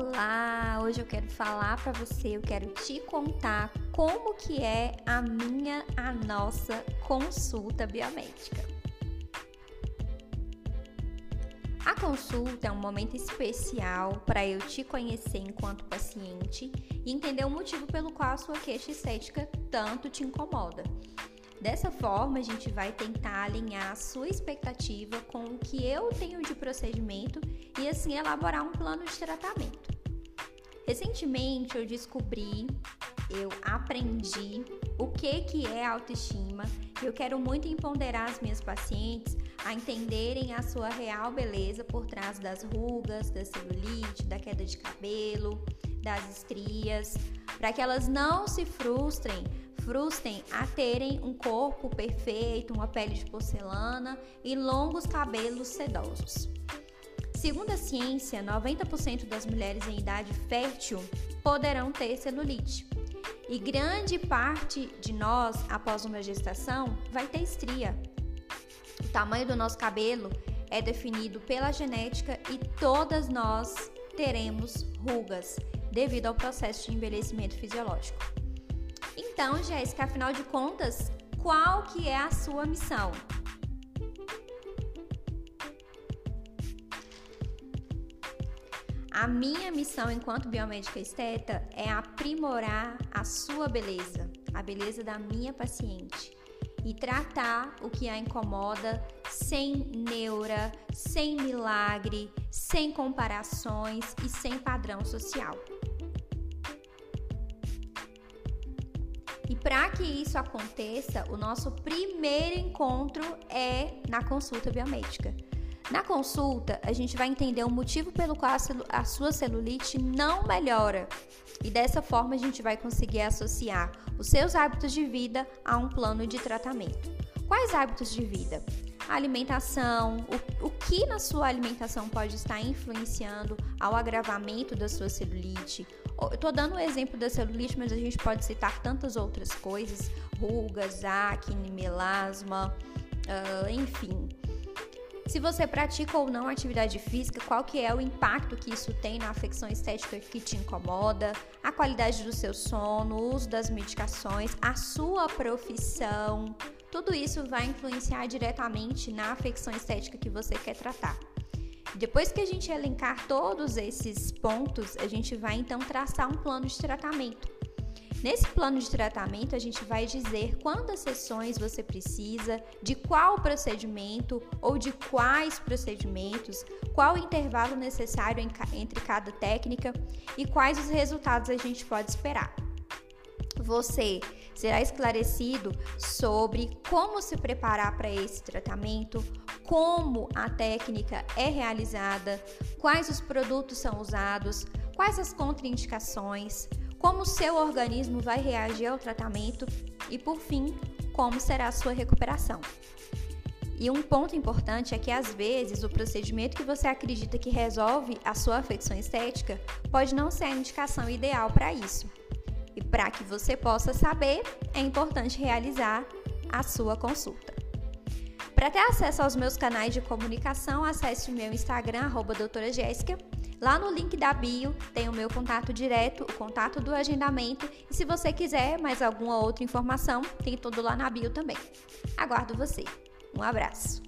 Olá, hoje eu quero falar para você, eu quero te contar como que é a minha, a nossa consulta biomédica. A consulta é um momento especial para eu te conhecer enquanto paciente e entender o motivo pelo qual a sua queixa estética tanto te incomoda. Dessa forma, a gente vai tentar alinhar a sua expectativa com o que eu tenho de procedimento e assim elaborar um plano de tratamento. Recentemente eu descobri, eu aprendi o que que é autoestima. Eu quero muito empoderar as minhas pacientes a entenderem a sua real beleza por trás das rugas, da celulite, da queda de cabelo, das estrias, para que elas não se frustrem frustrem a terem um corpo perfeito, uma pele de porcelana e longos cabelos sedosos. Segundo a ciência, 90% das mulheres em idade fértil poderão ter celulite. E grande parte de nós, após uma gestação, vai ter estria. O tamanho do nosso cabelo é definido pela genética e todas nós teremos rugas devido ao processo de envelhecimento fisiológico. Então, Jéssica, afinal de contas, qual que é a sua missão? A minha missão enquanto biomédica esteta é aprimorar a sua beleza, a beleza da minha paciente e tratar o que a incomoda sem neura, sem milagre, sem comparações e sem padrão social. E para que isso aconteça, o nosso primeiro encontro é na consulta biomédica. Na consulta, a gente vai entender o motivo pelo qual a sua celulite não melhora. E dessa forma, a gente vai conseguir associar os seus hábitos de vida a um plano de tratamento. Quais hábitos de vida? A alimentação, o, o que na sua alimentação pode estar influenciando ao agravamento da sua celulite, Estou dando o exemplo da celulite, mas a gente pode citar tantas outras coisas: rugas, acne, melasma, uh, enfim. Se você pratica ou não atividade física, qual que é o impacto que isso tem na afecção estética que te incomoda, a qualidade do seu sono, o uso das medicações, a sua profissão, tudo isso vai influenciar diretamente na afecção estética que você quer tratar. Depois que a gente elencar todos esses pontos, a gente vai então traçar um plano de tratamento. Nesse plano de tratamento, a gente vai dizer quantas sessões você precisa, de qual procedimento ou de quais procedimentos, qual o intervalo necessário entre cada técnica e quais os resultados a gente pode esperar. Você será esclarecido sobre como se preparar para esse tratamento, como a técnica é realizada, quais os produtos são usados, quais as contraindicações, como o seu organismo vai reagir ao tratamento e, por fim, como será a sua recuperação. E um ponto importante é que às vezes o procedimento que você acredita que resolve a sua afecção estética pode não ser a indicação ideal para isso. E para que você possa saber, é importante realizar a sua consulta. Para ter acesso aos meus canais de comunicação, acesse o meu Instagram, arroba doutora Jéssica. Lá no link da bio tem o meu contato direto, o contato do agendamento. E se você quiser mais alguma outra informação, tem tudo lá na bio também. Aguardo você. Um abraço.